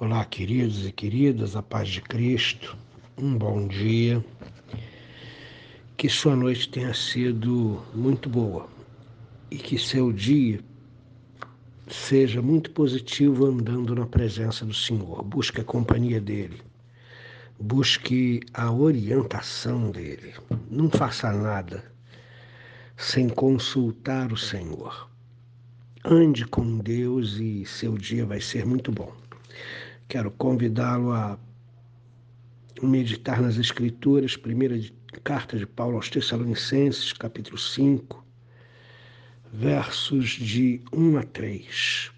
Olá, queridos e queridas, a paz de Cristo, um bom dia. Que sua noite tenha sido muito boa e que seu dia seja muito positivo andando na presença do Senhor. Busque a companhia dele, busque a orientação dele. Não faça nada sem consultar o Senhor. Ande com Deus e seu dia vai ser muito bom. Quero convidá-lo a meditar nas Escrituras, primeira carta de Paulo aos Tessalonicenses, capítulo 5, versos de 1 a 3.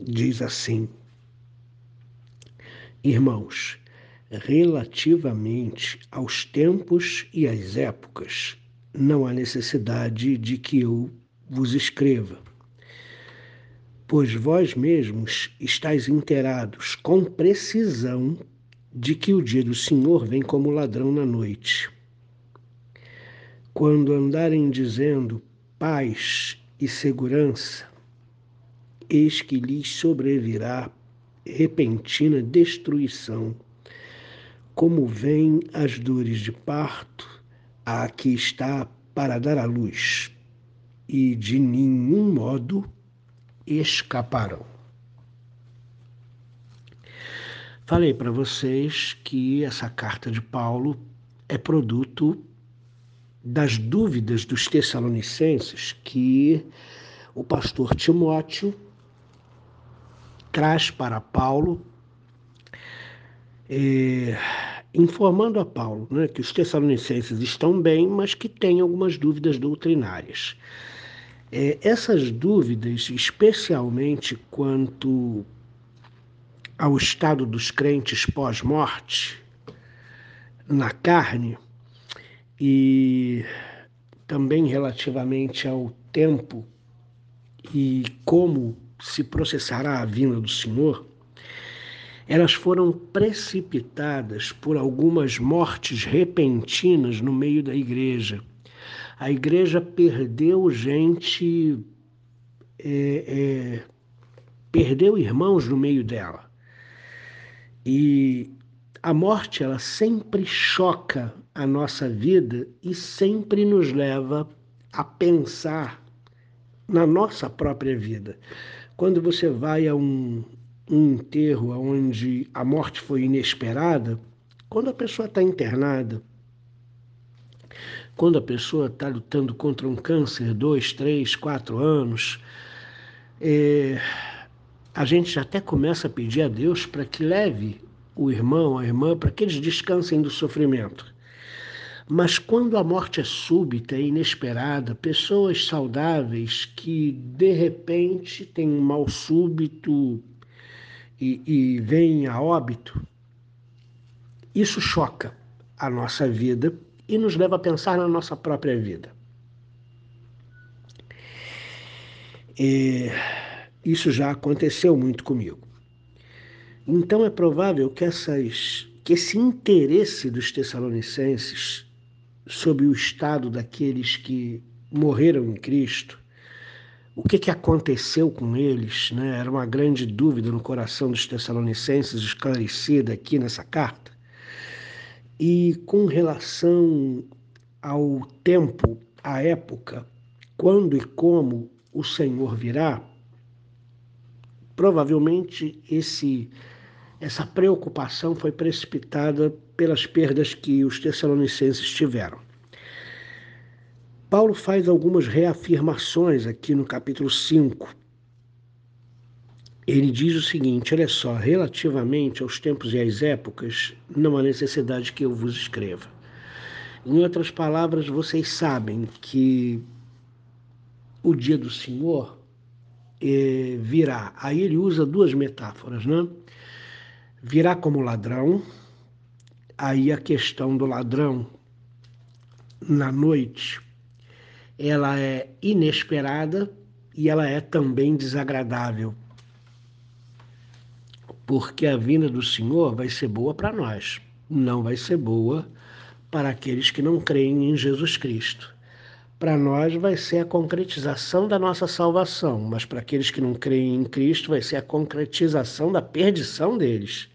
Diz assim: Irmãos, relativamente aos tempos e às épocas, não há necessidade de que eu vos escreva pois vós mesmos estáis inteirados com precisão de que o dia do Senhor vem como ladrão na noite. Quando andarem dizendo paz e segurança, eis que lhes sobrevirá repentina destruição, como vêm as dores de parto a que está para dar à luz, e de nenhum modo escaparão. Falei para vocês que essa carta de Paulo é produto das dúvidas dos Tessalonicenses que o pastor Timóteo traz para Paulo, eh, informando a Paulo né, que os Tessalonicenses estão bem, mas que têm algumas dúvidas doutrinárias. É, essas dúvidas, especialmente quanto ao estado dos crentes pós-morte, na carne, e também relativamente ao tempo e como se processará a vinda do Senhor, elas foram precipitadas por algumas mortes repentinas no meio da igreja a igreja perdeu gente, é, é, perdeu irmãos no meio dela. E a morte, ela sempre choca a nossa vida e sempre nos leva a pensar na nossa própria vida. Quando você vai a um, um enterro onde a morte foi inesperada, quando a pessoa está internada, quando a pessoa está lutando contra um câncer, dois, três, quatro anos, é, a gente até começa a pedir a Deus para que leve o irmão, a irmã, para que eles descansem do sofrimento. Mas quando a morte é súbita e inesperada, pessoas saudáveis que de repente têm um mal súbito e, e vêm a óbito, isso choca a nossa vida e nos leva a pensar na nossa própria vida. E isso já aconteceu muito comigo. Então é provável que, essas, que esse interesse dos tessalonicenses sobre o estado daqueles que morreram em Cristo, o que, que aconteceu com eles, né? era uma grande dúvida no coração dos tessalonicenses, esclarecida aqui nessa carta. E com relação ao tempo, à época, quando e como o Senhor virá, provavelmente esse essa preocupação foi precipitada pelas perdas que os tessalonicenses tiveram. Paulo faz algumas reafirmações aqui no capítulo 5 ele diz o seguinte: olha só, relativamente aos tempos e às épocas, não há necessidade que eu vos escreva. Em outras palavras, vocês sabem que o dia do Senhor é, virá. Aí ele usa duas metáforas, né? Virá como ladrão, aí a questão do ladrão na noite, ela é inesperada e ela é também desagradável porque a vinda do Senhor vai ser boa para nós, não vai ser boa para aqueles que não creem em Jesus Cristo. para nós vai ser a concretização da nossa salvação, mas para aqueles que não creem em Cristo vai ser a concretização da perdição deles.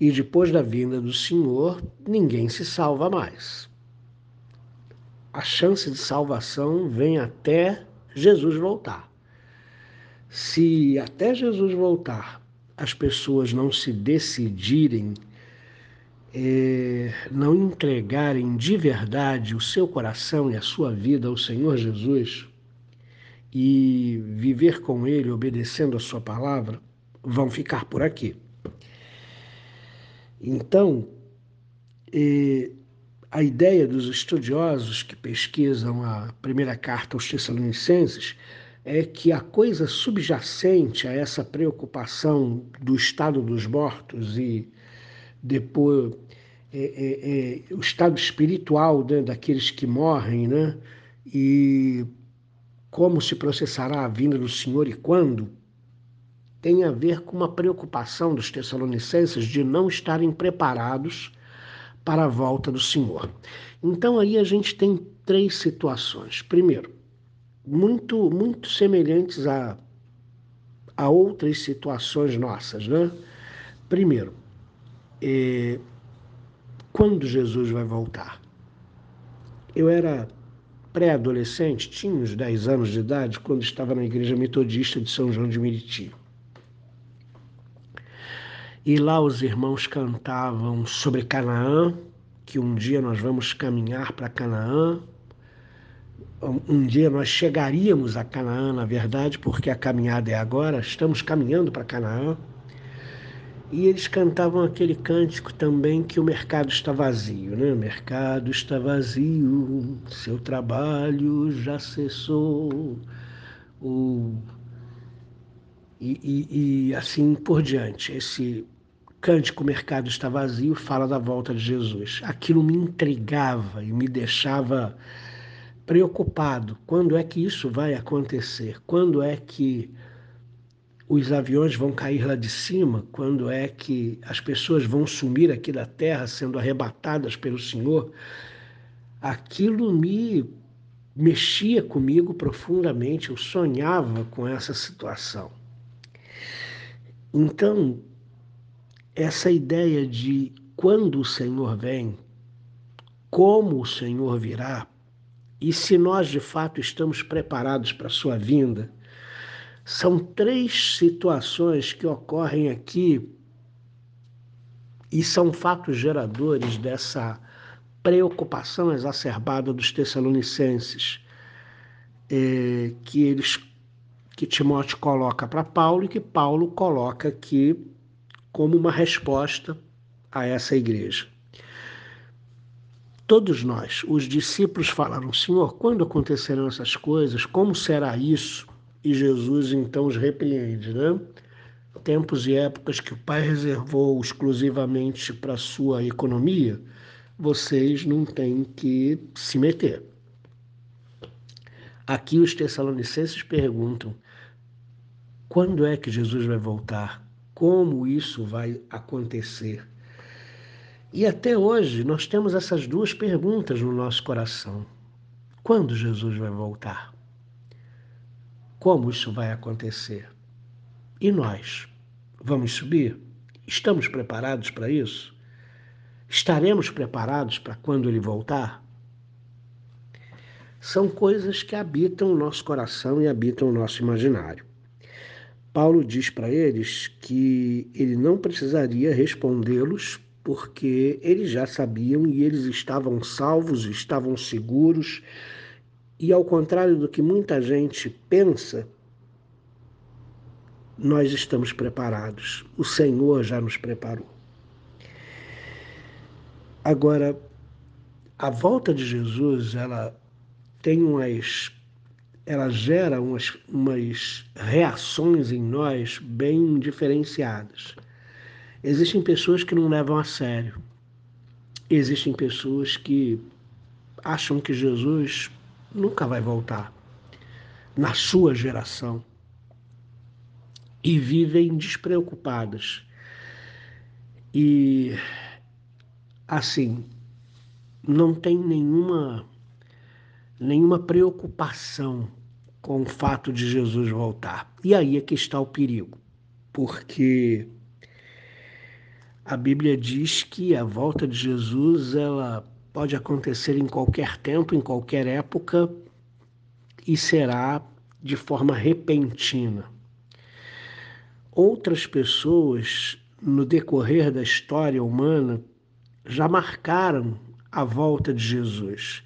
E depois da vinda do Senhor, ninguém se salva mais. A chance de salvação vem até Jesus voltar. Se até Jesus voltar as pessoas não se decidirem é, não entregarem de verdade o seu coração e a sua vida ao Senhor Jesus e viver com Ele obedecendo a Sua palavra, vão ficar por aqui. Então, é, a ideia dos estudiosos que pesquisam a primeira carta aos Tessalonicenses é que a coisa subjacente a essa preocupação do estado dos mortos e depois é, é, é, o estado espiritual né, daqueles que morrem, né? E como se processará a vinda do Senhor e quando, tem a ver com uma preocupação dos tessalonicenses de não estarem preparados para a volta do Senhor. Então aí a gente tem três situações. Primeiro, muito muito semelhantes a, a outras situações nossas, né? Primeiro, é, quando Jesus vai voltar? Eu era pré-adolescente, tinha uns 10 anos de idade, quando estava na igreja metodista de São João de Meriti. E lá os irmãos cantavam sobre Canaã, que um dia nós vamos caminhar para Canaã. Um dia nós chegaríamos a Canaã, na verdade, porque a caminhada é agora, estamos caminhando para Canaã. E eles cantavam aquele cântico também que o mercado está vazio, né? O mercado está vazio, seu trabalho já cessou. O... E, e, e assim por diante. Esse cântico Mercado está vazio fala da volta de Jesus. Aquilo me intrigava e me deixava preocupado. Quando é que isso vai acontecer? Quando é que os aviões vão cair lá de cima, quando é que as pessoas vão sumir aqui da terra sendo arrebatadas pelo Senhor, aquilo me mexia comigo profundamente, eu sonhava com essa situação. Então, essa ideia de quando o Senhor vem, como o Senhor virá, e se nós de fato estamos preparados para a sua vinda, são três situações que ocorrem aqui e são fatos geradores dessa preocupação exacerbada dos tessalonicenses, é, que eles que Timóteo coloca para Paulo e que Paulo coloca aqui como uma resposta a essa igreja. Todos nós, os discípulos, falaram: Senhor, quando acontecerão essas coisas? Como será isso? e Jesus então os repreende, né? Tempos e épocas que o Pai reservou exclusivamente para sua economia, vocês não têm que se meter. Aqui os Tessalonicenses perguntam: quando é que Jesus vai voltar? Como isso vai acontecer? E até hoje nós temos essas duas perguntas no nosso coração. Quando Jesus vai voltar? como isso vai acontecer. E nós? Vamos subir? Estamos preparados para isso? Estaremos preparados para quando ele voltar? São coisas que habitam o nosso coração e habitam o nosso imaginário. Paulo diz para eles que ele não precisaria respondê-los porque eles já sabiam e eles estavam salvos, estavam seguros, e ao contrário do que muita gente pensa, nós estamos preparados. O Senhor já nos preparou. Agora, a volta de Jesus, ela tem umas ela gera umas, umas reações em nós bem diferenciadas. Existem pessoas que não levam a sério. Existem pessoas que acham que Jesus nunca vai voltar na sua geração e vivem despreocupadas. E assim, não tem nenhuma nenhuma preocupação com o fato de Jesus voltar. E aí é que está o perigo, porque a Bíblia diz que a volta de Jesus ela pode acontecer em qualquer tempo, em qualquer época e será de forma repentina. Outras pessoas no decorrer da história humana já marcaram a volta de Jesus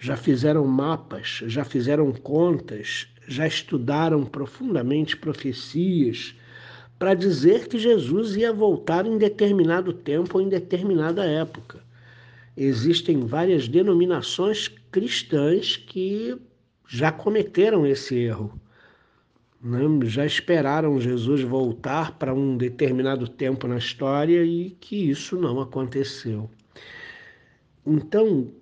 já fizeram mapas, já fizeram contas, já estudaram profundamente profecias para dizer que Jesus ia voltar em determinado tempo ou em determinada época. Existem várias denominações cristãs que já cometeram esse erro. Né? Já esperaram Jesus voltar para um determinado tempo na história e que isso não aconteceu. Então,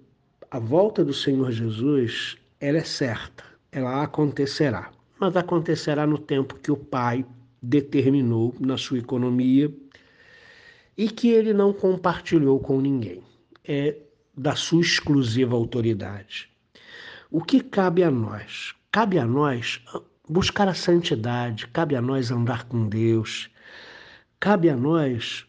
a volta do Senhor Jesus, ela é certa, ela acontecerá, mas acontecerá no tempo que o Pai determinou na sua economia e que ele não compartilhou com ninguém. É da sua exclusiva autoridade. O que cabe a nós? Cabe a nós buscar a santidade, cabe a nós andar com Deus, cabe a nós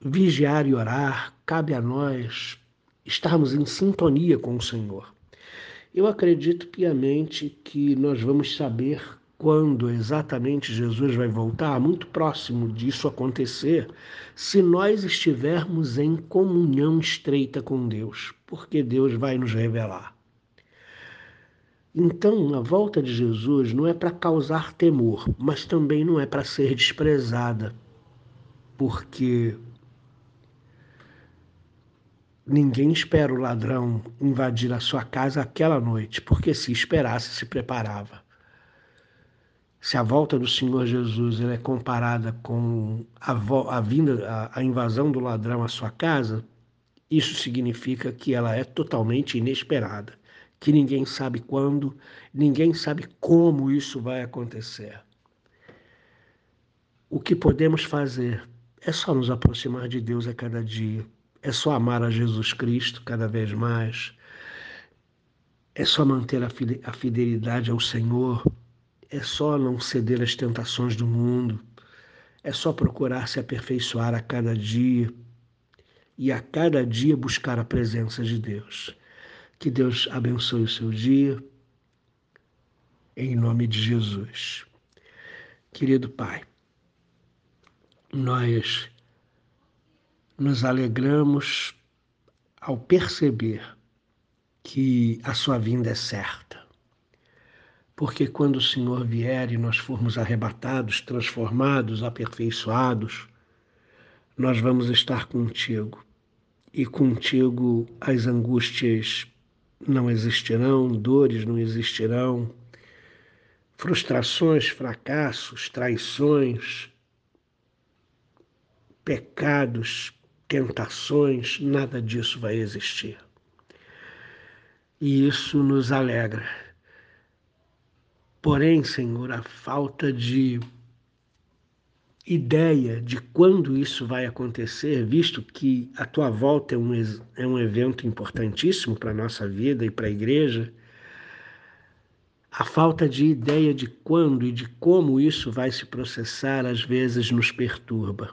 vigiar e orar, cabe a nós estarmos em sintonia com o Senhor. Eu acredito piamente que nós vamos saber quando exatamente Jesus vai voltar, muito próximo disso acontecer, se nós estivermos em comunhão estreita com Deus, porque Deus vai nos revelar. Então, a volta de Jesus não é para causar temor, mas também não é para ser desprezada, porque Ninguém espera o ladrão invadir a sua casa aquela noite, porque se esperasse, se preparava. Se a volta do Senhor Jesus é comparada com a, a vinda, a, a invasão do ladrão à sua casa, isso significa que ela é totalmente inesperada, que ninguém sabe quando, ninguém sabe como isso vai acontecer. O que podemos fazer é só nos aproximar de Deus a cada dia é só amar a Jesus Cristo cada vez mais. É só manter a fidelidade ao Senhor. É só não ceder às tentações do mundo. É só procurar se aperfeiçoar a cada dia e a cada dia buscar a presença de Deus. Que Deus abençoe o seu dia, em nome de Jesus. Querido Pai, nós nos alegramos ao perceber que a sua vinda é certa. Porque quando o Senhor vier e nós formos arrebatados, transformados, aperfeiçoados, nós vamos estar contigo. E contigo as angústias não existirão, dores não existirão, frustrações, fracassos, traições, pecados, tentações, nada disso vai existir. E isso nos alegra. Porém, Senhor, a falta de ideia de quando isso vai acontecer, visto que a tua volta é um, é um evento importantíssimo para a nossa vida e para a igreja, a falta de ideia de quando e de como isso vai se processar às vezes nos perturba.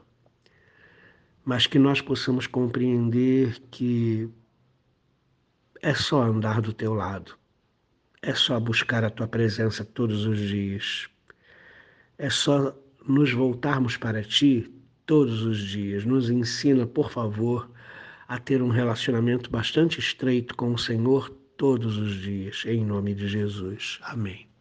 Mas que nós possamos compreender que é só andar do teu lado, é só buscar a tua presença todos os dias, é só nos voltarmos para ti todos os dias. Nos ensina, por favor, a ter um relacionamento bastante estreito com o Senhor todos os dias, em nome de Jesus. Amém.